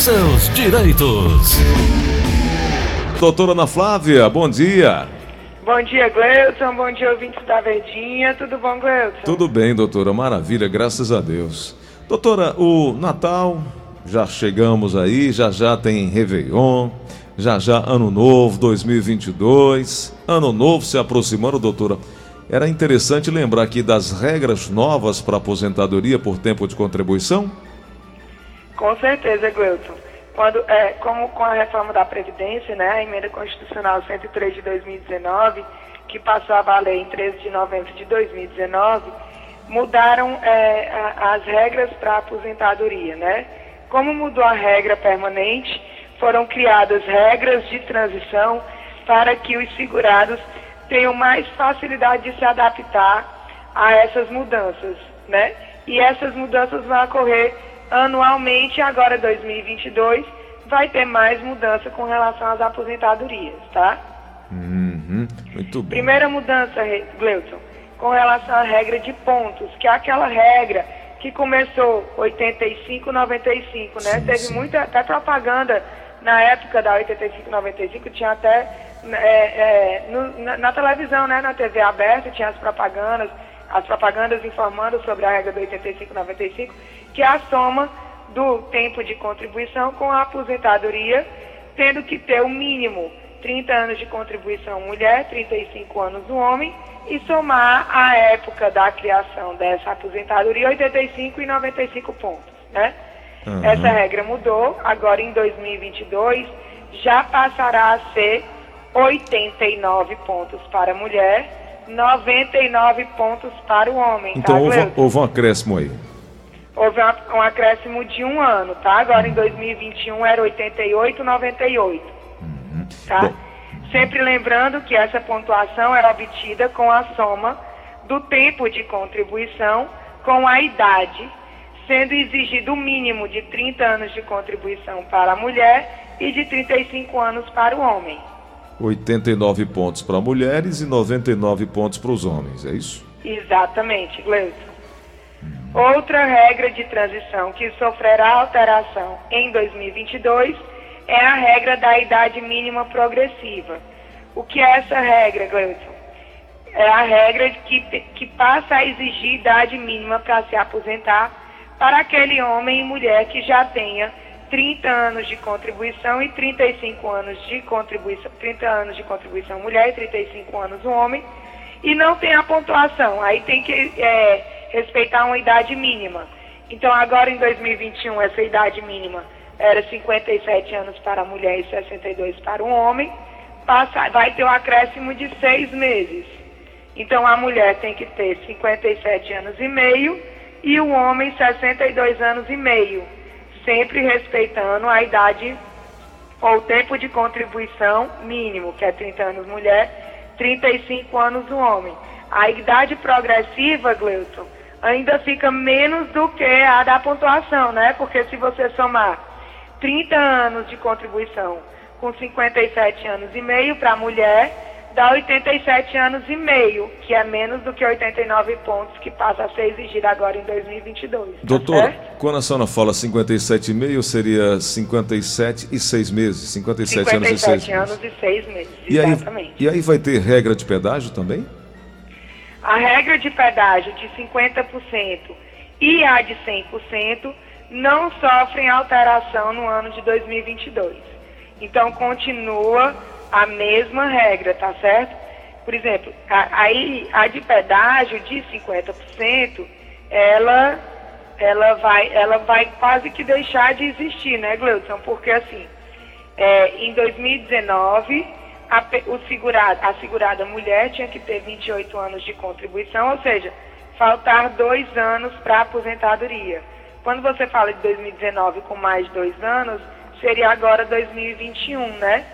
seus direitos. Doutora Ana Flávia, bom dia. Bom dia, Gleuton. Bom dia, ouvintes da Verdinha. Tudo bom, Gleuton? Tudo bem, doutora. Maravilha, graças a Deus. Doutora, o Natal, já chegamos aí, já já tem Réveillon, já já Ano Novo 2022. Ano Novo se aproximando, doutora. Era interessante lembrar aqui das regras novas para aposentadoria por tempo de contribuição? Com certeza, Gleuton. Quando, é, como com a reforma da Previdência, né, a emenda constitucional 103 de 2019, que passou a valer em 13 de novembro de 2019, mudaram é, as regras para a aposentadoria, né? Como mudou a regra permanente, foram criadas regras de transição para que os segurados tenham mais facilidade de se adaptar a essas mudanças, né? E essas mudanças vão ocorrer anualmente, agora 2022 vai ter mais mudança com relação às aposentadorias, tá? Uhum, muito bem. Primeira mudança, Gleuton, com relação à regra de pontos, que é aquela regra que começou 85, 95, né? Sim, Teve sim. muita até propaganda na época da 85, 95, tinha até é, é, no, na, na, televisão, né, na TV aberta, tinha as propagandas, as propagandas informando sobre a regra do 85-95, que é a soma do tempo de contribuição com a aposentadoria, tendo que ter o mínimo 30 anos de contribuição mulher, 35 anos o homem, e somar a época da criação dessa aposentadoria, 85 e 95 pontos, né? Uhum. Essa regra mudou, agora em 2022 já passará a ser 89 pontos para a mulher, 99 pontos para o homem. Então tá, houve, houve, um acréscimo aí. Houve um, um acréscimo de um ano, tá? Agora em 2021 era 88, 98. Uhum. Tá? Bom. Sempre lembrando que essa pontuação era obtida com a soma do tempo de contribuição com a idade, sendo exigido o mínimo de 30 anos de contribuição para a mulher e de 35 anos para o homem. 89 pontos para mulheres e 99 pontos para os homens, é isso? Exatamente, Gleison. Outra regra de transição que sofrerá alteração em 2022 é a regra da idade mínima progressiva. O que é essa regra, Gleison? É a regra que, que passa a exigir idade mínima para se aposentar para aquele homem e mulher que já tenha 30 anos de contribuição e 35 anos de contribuição, 30 anos de contribuição mulher e 35 anos homem, e não tem a pontuação. Aí tem que é, respeitar uma idade mínima. Então agora em 2021 essa idade mínima era 57 anos para a mulher e 62 para o homem, passa, vai ter um acréscimo de seis meses. Então a mulher tem que ter 57 anos e meio e o homem 62 anos e meio sempre respeitando a idade ou o tempo de contribuição mínimo, que é 30 anos mulher, 35 anos o homem. A idade progressiva, Gleuton, ainda fica menos do que a da pontuação, né? Porque se você somar 30 anos de contribuição com 57 anos e meio para a mulher, dá 87 anos e meio, que é menos do que 89 pontos que passa a ser exigido agora em 2022. Tá Doutor, quando a senhora fala 57,5, seria 57 e 6 meses, 57, 57 anos e 6 meses. anos e 6 meses, e exatamente. Aí, e aí vai ter regra de pedágio também? A regra de pedágio de 50% e a de 100% não sofrem alteração no ano de 2022. Então continua a mesma regra, tá certo? Por exemplo, a, aí a de pedágio de 50%, ela, ela, vai, ela vai quase que deixar de existir, né, Gleudson? Porque assim, é, em 2019, a, o segurado, a segurada mulher tinha que ter 28 anos de contribuição, ou seja, faltar dois anos para a aposentadoria. Quando você fala de 2019 com mais dois anos, seria agora 2021, né?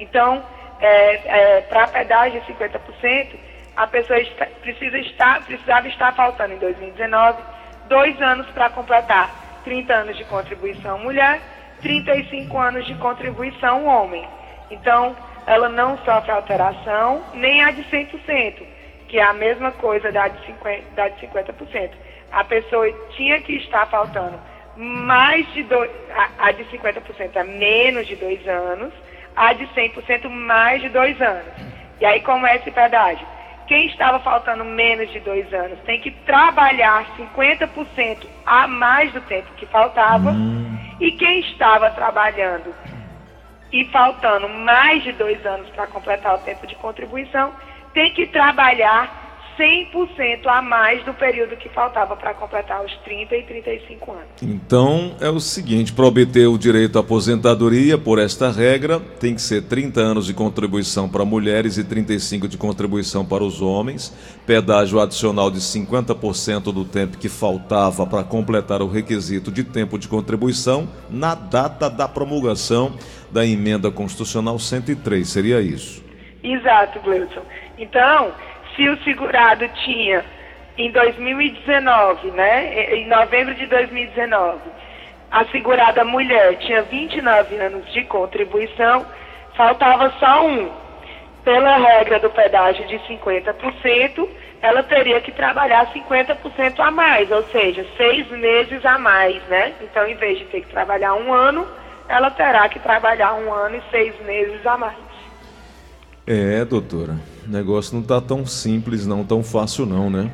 Então, é, é, para pedágio de 50%, a pessoa está, precisa estar, precisava estar faltando em 2019 dois anos para completar 30 anos de contribuição mulher, 35 anos de contribuição homem. Então, ela não sofre alteração, nem a de 100%, que é a mesma coisa da de 50%. Da de 50%. A pessoa tinha que estar faltando mais de dois, a, a de 50% é menos de dois anos, a de 100% mais de dois anos. E aí como é esse pedágio? Quem estava faltando menos de dois anos tem que trabalhar 50% a mais do tempo que faltava. Hum. E quem estava trabalhando e faltando mais de dois anos para completar o tempo de contribuição tem que trabalhar 100% a mais do período que faltava para completar os 30 e 35 anos. Então é o seguinte: para obter o direito à aposentadoria, por esta regra, tem que ser 30 anos de contribuição para mulheres e 35 de contribuição para os homens, pedágio adicional de 50% do tempo que faltava para completar o requisito de tempo de contribuição na data da promulgação da emenda constitucional 103. Seria isso? Exato, Gleudson. Então se o segurado tinha em 2019, né, em novembro de 2019, a segurada mulher tinha 29 anos de contribuição, faltava só um. Pela regra do pedágio de 50%, ela teria que trabalhar 50% a mais, ou seja, seis meses a mais, né? Então, em vez de ter que trabalhar um ano, ela terá que trabalhar um ano e seis meses a mais. É, doutora. O negócio não está tão simples, não tão fácil, não, né?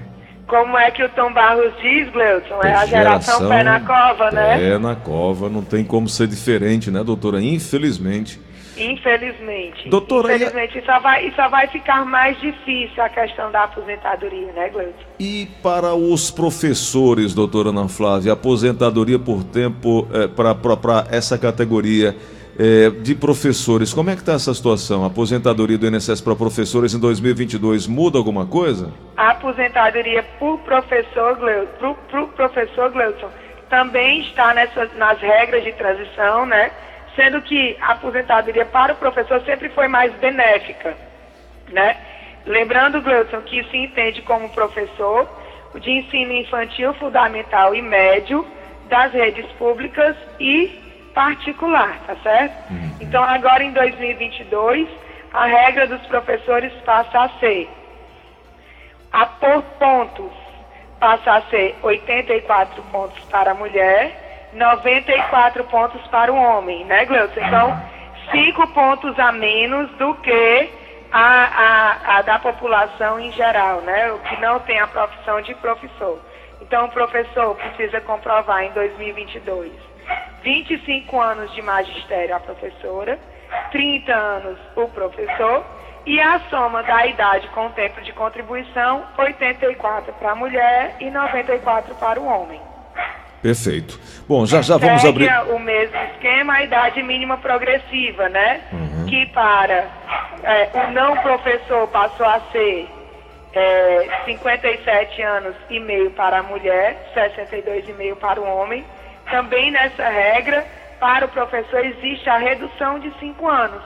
Como é que o Tom Barros diz, Gleuton? É a geração, geração pé na cova, né? Pé na cova, não tem como ser diferente, né, doutora? Infelizmente. Infelizmente. Doutora, Infelizmente, e, só vai, só vai ficar mais difícil a questão da aposentadoria, né, Gleuton? E para os professores, doutora Ana Flávia, aposentadoria por tempo é, para essa categoria é, de professores. Como é que está essa situação? A aposentadoria do INSS para professores em 2022 muda alguma coisa? A aposentadoria por professor, Gleuton, pro, professor Gleuton também está nessas, nas regras de transição, né? Sendo que a aposentadoria para o professor sempre foi mais benéfica, né? Lembrando, Gleuton, que se entende como professor de ensino infantil, fundamental e médio das redes públicas e particular, tá certo? Uhum. Então, agora em 2022, a regra dos professores passa a ser, a por pontos, passa a ser 84 pontos para a mulher, 94 pontos para o homem, né, Gleuton? Então, 5 pontos a menos do que a, a, a da população em geral, né? O que não tem a profissão de professor. Então, o professor precisa comprovar em 2022 25 anos de magistério a professora, 30 anos o professor, e a soma da idade com o tempo de contribuição, 84 para a mulher e 94 para o homem. Perfeito. Bom, já já vamos abrir. o mesmo esquema, a idade mínima progressiva, né? Uhum. Que para é, o não professor passou a ser é, 57 anos e meio para a mulher, 62,5 para o homem também nessa regra, para o professor existe a redução de 5 anos.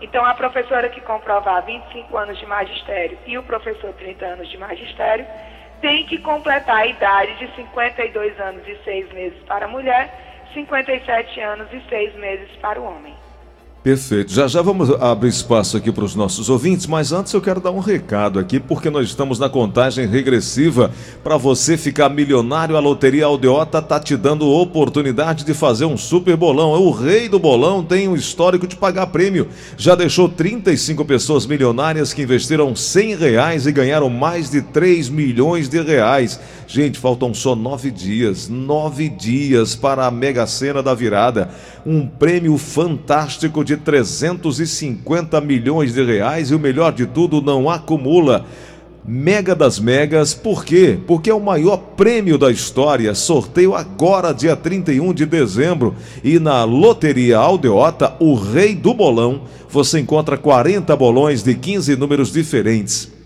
Então, a professora que comprovar 25 anos de magistério e o professor 30 anos de magistério tem que completar a idade de 52 anos e 6 meses para a mulher, 57 anos e 6 meses para o homem. Perfeito. Já já vamos abrir espaço aqui para os nossos ouvintes, mas antes eu quero dar um recado aqui, porque nós estamos na contagem regressiva para você ficar milionário. A Loteria Aldeota está te dando oportunidade de fazer um super bolão. É o rei do bolão, tem um histórico de pagar prêmio. Já deixou 35 pessoas milionárias que investiram 100 reais e ganharam mais de 3 milhões de reais. Gente, faltam só nove dias, nove dias para a Mega Sena da virada. Um prêmio fantástico de 350 milhões de reais e o melhor de tudo, não acumula. Mega das Megas, por quê? Porque é o maior prêmio da história. Sorteio agora, dia 31 de dezembro. E na Loteria Aldeota, o Rei do Bolão, você encontra 40 bolões de 15 números diferentes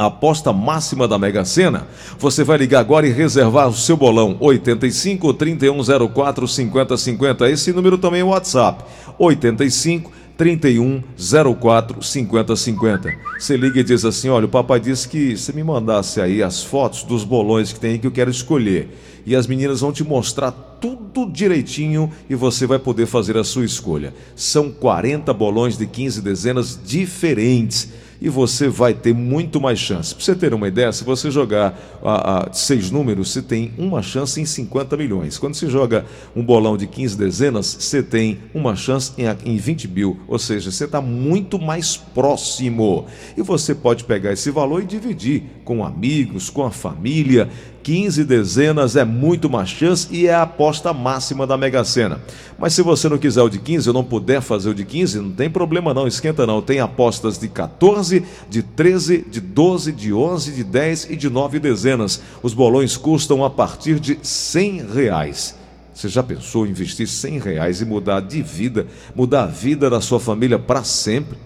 a aposta máxima da Mega Sena, você vai ligar agora e reservar o seu bolão 85 3104 5050. Esse número também é o WhatsApp. 85 3104 5050. Você liga e diz assim: "Olha, o papai disse que você me mandasse aí as fotos dos bolões que tem que eu quero escolher". E as meninas vão te mostrar tudo direitinho e você vai poder fazer a sua escolha. São 40 bolões de 15 dezenas diferentes e você vai ter muito mais chance. Para você ter uma ideia, se você jogar a, a, seis números, você tem uma chance em 50 milhões. Quando você joga um bolão de 15 dezenas, você tem uma chance em, em 20 mil. Ou seja, você está muito mais próximo. E você pode pegar esse valor e dividir com amigos, com a família. 15 dezenas é muito mais chance e é a aposta máxima da Mega Sena. Mas se você não quiser o de 15 ou não puder fazer o de 15, não tem problema não, esquenta não. Tem apostas de 14, de 13, de 12, de 11, de 10 e de 9 dezenas. Os bolões custam a partir de 100 reais. Você já pensou em investir 100 reais e mudar de vida, mudar a vida da sua família para sempre?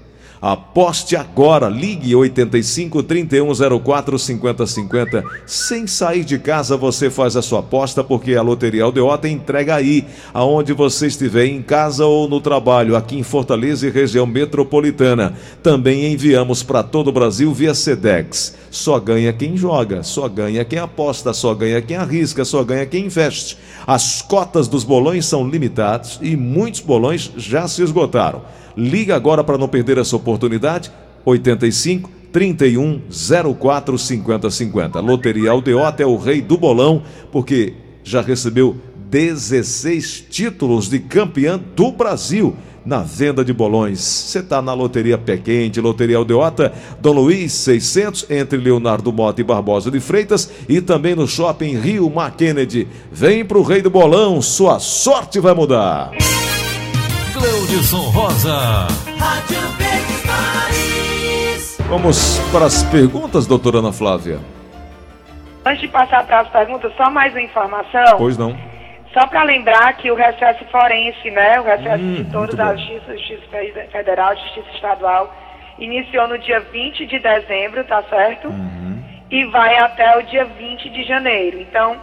Aposte agora, ligue 85 3104 5050. Sem sair de casa, você faz a sua aposta, porque a Loteria Aldeota entrega aí, aonde você estiver, em casa ou no trabalho, aqui em Fortaleza e região metropolitana. Também enviamos para todo o Brasil via Sedex. Só ganha quem joga, só ganha quem aposta, só ganha quem arrisca, só ganha quem investe. As cotas dos bolões são limitadas e muitos bolões já se esgotaram. Liga agora para não perder essa oportunidade. 85 31 04 50 50. Loteria Aldeota é o rei do bolão, porque já recebeu 16 títulos de campeã do Brasil na venda de bolões. Você está na Loteria Pé Quente, Loteria Aldeota, Dom Luiz 600, entre Leonardo Mota e Barbosa de Freitas, e também no Shopping Rio Mar Kennedy. Vem pro Rei do Bolão, sua sorte vai mudar. Cleudson Rosa. Rádio Verdes. Vamos para as perguntas, doutora Ana Flávia. Antes de passar para as perguntas, só mais uma informação. Pois não. Só para lembrar que o recesso forense, né, o recesso hum, de todos da Justiça, Justiça Federal, Justiça Estadual, iniciou no dia 20 de dezembro, tá certo? Uhum. E vai até o dia 20 de janeiro. Então,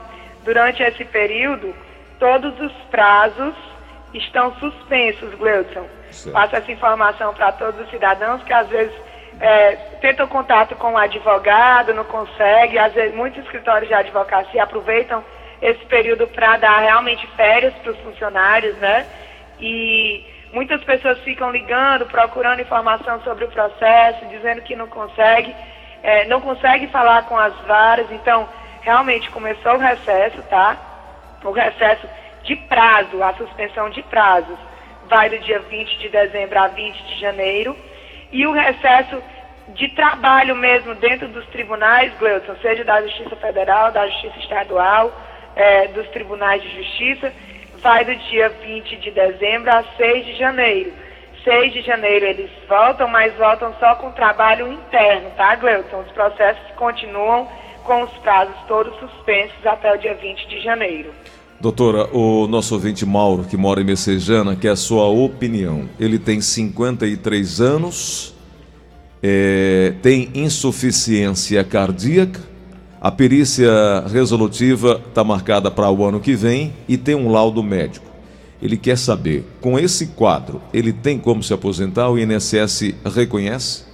durante esse período, todos os prazos estão suspensos, Gleudson. Passa essa informação para todos os cidadãos que às vezes é, tentam contato com o advogado, não consegue, às vezes muitos escritórios de advocacia aproveitam esse período para dar realmente férias para os funcionários, né? E muitas pessoas ficam ligando, procurando informação sobre o processo, dizendo que não consegue, é, não consegue falar com as varas, então realmente começou o recesso, tá? O recesso de prazo, a suspensão de prazos, vai do dia 20 de dezembro a 20 de janeiro. E o recesso de trabalho mesmo dentro dos tribunais, Gleuton, seja da Justiça Federal, da Justiça Estadual, é, dos tribunais de justiça, vai do dia 20 de dezembro a 6 de janeiro. 6 de janeiro eles voltam, mas voltam só com trabalho interno, tá, Gleuton? Os processos continuam com os prazos todos suspensos até o dia 20 de janeiro. Doutora, o nosso ouvinte Mauro, que mora em Messejana, quer a sua opinião. Ele tem 53 anos, é, tem insuficiência cardíaca, a perícia resolutiva está marcada para o ano que vem e tem um laudo médico. Ele quer saber, com esse quadro, ele tem como se aposentar? O INSS reconhece?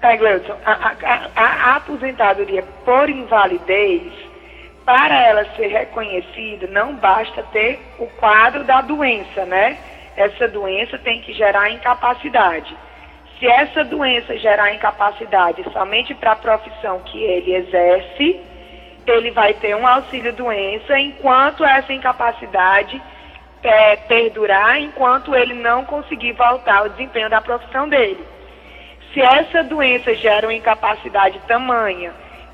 Tá, Gleudson, a, a, a, a aposentadoria por invalidez para ela ser reconhecida, não basta ter o quadro da doença, né? Essa doença tem que gerar incapacidade. Se essa doença gerar incapacidade somente para a profissão que ele exerce, ele vai ter um auxílio doença enquanto essa incapacidade é, perdurar, enquanto ele não conseguir voltar ao desempenho da profissão dele. Se essa doença gera uma incapacidade tamanha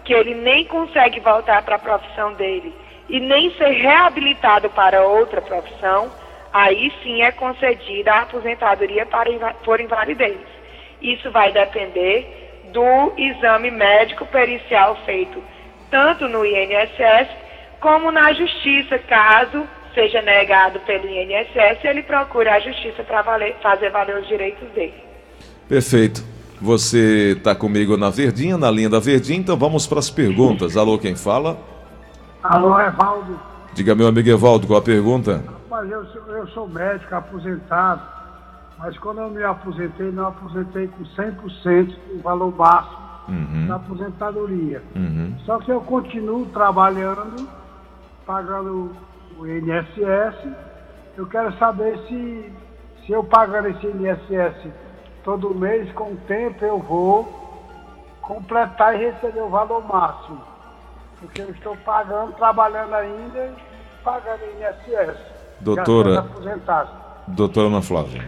que ele nem consegue voltar para a profissão dele e nem ser reabilitado para outra profissão, aí sim é concedida a aposentadoria para, por invalidez. Isso vai depender do exame médico pericial feito tanto no INSS como na justiça, caso seja negado pelo INSS, ele procura a justiça para fazer valer os direitos dele. Perfeito. Você está comigo na Verdinha, na linha da Verdinha, então vamos para as perguntas. Alô, quem fala? Alô, Evaldo. Diga, meu amigo Evaldo, qual a pergunta? Rapaz, eu sou, eu sou médico aposentado, mas quando eu me aposentei, não aposentei com 100% do valor máximo uhum. da aposentadoria. Uhum. Só que eu continuo trabalhando, pagando o INSS. Eu quero saber se, se eu pagando esse INSS todo mês, com o tempo, eu vou completar e receber o valor máximo. Porque eu estou pagando, trabalhando ainda e pagando INSS. Doutora. Doutora Ana Flávia.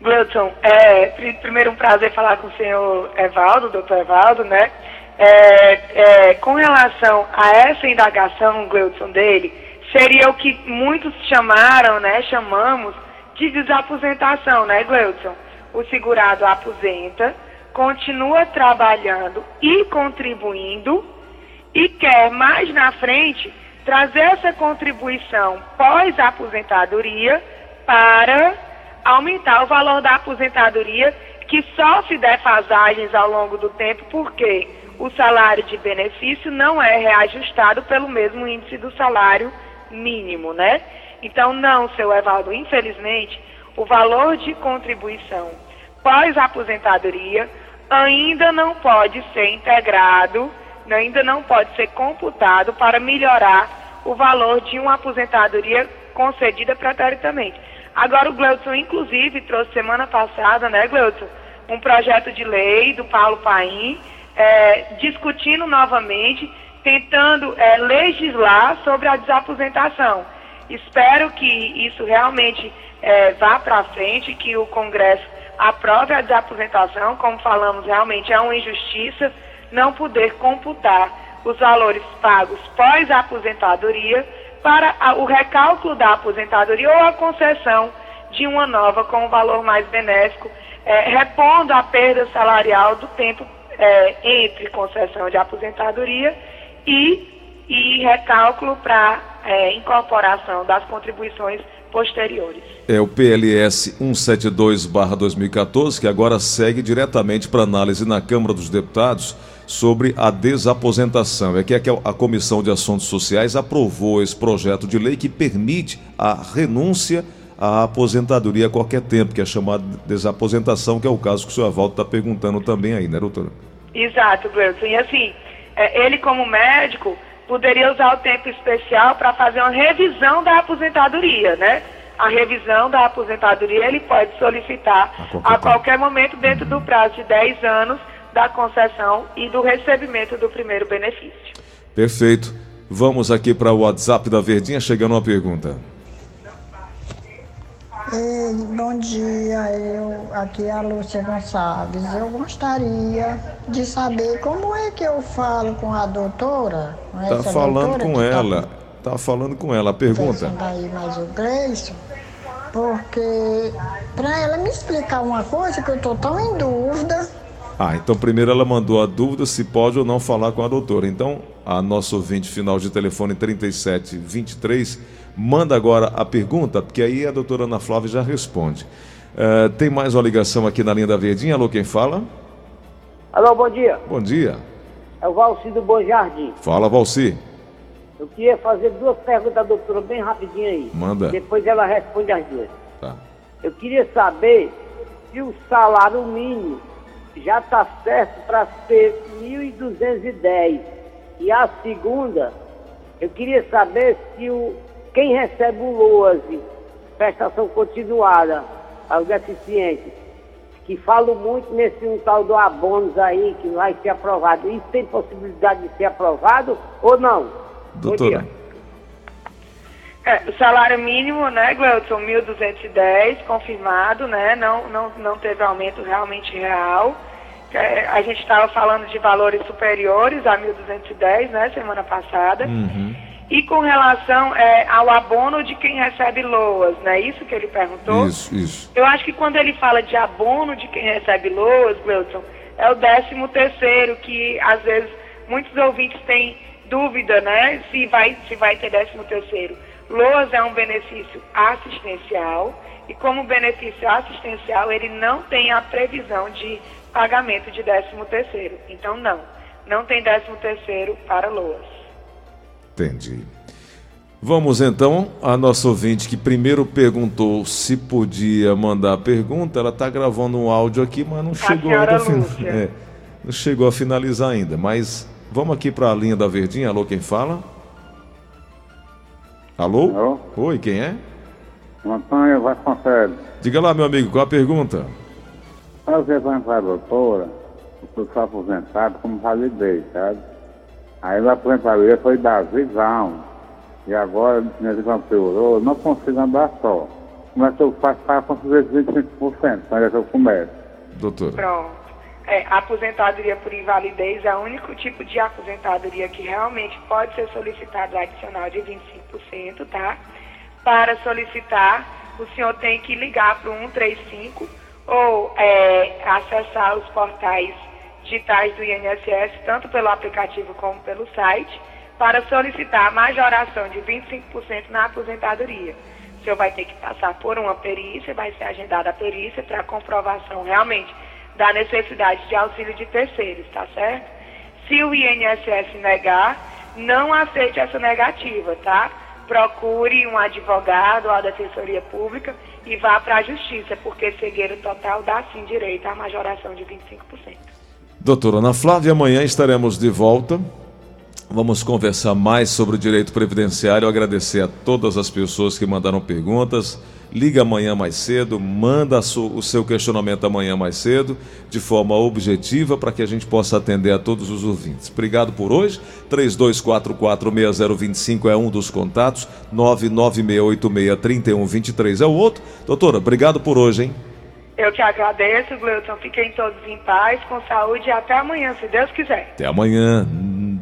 Gleudson, é, primeiro um prazer falar com o senhor Evaldo, doutor Evaldo, né? É, é, com relação a essa indagação, Gleudson, dele, seria o que muitos chamaram, né, chamamos, de desaposentação, né, Gleudson? O segurado aposenta, continua trabalhando e contribuindo e quer mais na frente trazer essa contribuição pós-aposentadoria para aumentar o valor da aposentadoria que sofre defasagens ao longo do tempo, porque o salário de benefício não é reajustado pelo mesmo índice do salário mínimo, né? Então, não, seu Evaldo, infelizmente, o valor de contribuição pós-aposentadoria ainda não pode ser integrado, ainda não pode ser computado para melhorar o valor de uma aposentadoria concedida preternamente. Agora, o Gleudson, inclusive, trouxe semana passada, né, Gleudson, um projeto de lei do Paulo Paim, é, discutindo novamente, tentando é, legislar sobre a desaposentação. Espero que isso realmente é, vá para frente, que o Congresso a desaposentação, como falamos, realmente é uma injustiça não poder computar os valores pagos pós-aposentadoria para o recálculo da aposentadoria ou a concessão de uma nova com um valor mais benéfico, é, repondo a perda salarial do tempo é, entre concessão de aposentadoria e, e recálculo para é, incorporação das contribuições posteriores. É o PLS 172/2014 que agora segue diretamente para análise na Câmara dos Deputados sobre a desaposentação. É que a Comissão de Assuntos Sociais aprovou esse projeto de lei que permite a renúncia à aposentadoria a qualquer tempo, que é chamada desaposentação, que é o caso que o senhor Avaldo está perguntando também aí, né, doutora? Exato, Gleison. E assim, é, ele como médico poderia usar o tempo especial para fazer uma revisão da aposentadoria, né? A revisão da aposentadoria ele pode solicitar a qualquer, a qualquer momento dentro do prazo de 10 anos da concessão e do recebimento do primeiro benefício. Perfeito. Vamos aqui para o WhatsApp da Verdinha, chegando uma pergunta. Ei, bom dia, eu aqui é a Lúcia Gonçalves. Eu gostaria de saber como é que eu falo com a doutora. Com tá falando com tá ela. Tá... tá... falando com ela. A pergunta. Aí mais o Gleison, porque para ela me explicar uma coisa que eu tô tão em dúvida. Ah, então primeiro ela mandou a dúvida se pode ou não falar com a doutora. Então, a nossa ouvinte final de telefone 3723 manda agora a pergunta, porque aí a doutora Ana Flávia já responde. Uh, tem mais uma ligação aqui na linha da Verdinha. Alô, quem fala? Alô, bom dia. Bom dia. É o Valci do Bom Jardim. Fala, Valci. Eu queria fazer duas perguntas à doutora bem rapidinho aí. Manda. Depois ela responde as duas. Tá. Eu queria saber se o salário mínimo já está certo para ser 1.210. E a segunda, eu queria saber se o, quem recebe o LOASE, prestação continuada aos deficientes, que falo muito nesse um tal do abonos aí, que vai ser aprovado. Isso tem possibilidade de ser aprovado ou não? Doutora. É, o salário mínimo, né, Gleuton, 1.210, confirmado, né, não, não, não teve aumento realmente real. É, a gente estava falando de valores superiores a 1.210, né, semana passada. Uhum. E com relação é, ao abono de quem recebe LOAS, né? Isso que ele perguntou? Isso, isso. Eu acho que quando ele fala de abono de quem recebe LOAS, Gleuton, é o décimo terceiro, que às vezes muitos ouvintes têm dúvida, né? Se vai, se vai ter décimo terceiro. LOAS é um benefício assistencial e como benefício assistencial ele não tem a previsão de pagamento de décimo terceiro. Então não, não tem décimo terceiro para LOAS. Entendi. Vamos então a nossa ouvinte que primeiro perguntou se podia mandar a pergunta. Ela está gravando um áudio aqui, mas não chegou a, fin... é, não chegou a finalizar ainda. Mas vamos aqui para a linha da Verdinha. Alô, quem fala? Alô? Alô? Oi, quem é? Antônio Vasconcelos. Diga lá, meu amigo, qual a pergunta? fazer para a doutora, eu sou aposentado como validei, sabe? Aí a aposentadoria foi da visão. E agora, minha visão piorou, eu não consigo andar só. Como é que eu faço para conseguir 25%? Quando é que eu começo? Doutora. Pronto. É, a aposentadoria por invalidez é o único tipo de aposentadoria que realmente pode ser solicitado adicional de 25%, tá? Para solicitar, o senhor tem que ligar para o 135 ou é, acessar os portais digitais do INSS, tanto pelo aplicativo como pelo site, para solicitar a majoração de 25% na aposentadoria. O senhor vai ter que passar por uma perícia, vai ser agendada a perícia para comprovação realmente da necessidade de auxílio de terceiros, tá certo? Se o INSS negar, não aceite essa negativa, tá? Procure um advogado ou a defensoria pública e vá para a justiça, porque cegueira total dá sim direito à majoração de 25%. Doutora Ana Flávia, amanhã estaremos de volta. Vamos conversar mais sobre o direito previdenciário. Agradecer a todas as pessoas que mandaram perguntas. Liga amanhã mais cedo, manda o seu questionamento amanhã mais cedo, de forma objetiva, para que a gente possa atender a todos os ouvintes. Obrigado por hoje. 32446025 é um dos contatos, 996863123 é o outro. Doutora, obrigado por hoje, hein? Eu que agradeço, Gleuton. Fiquem todos em paz, com saúde e até amanhã, se Deus quiser. Até amanhã.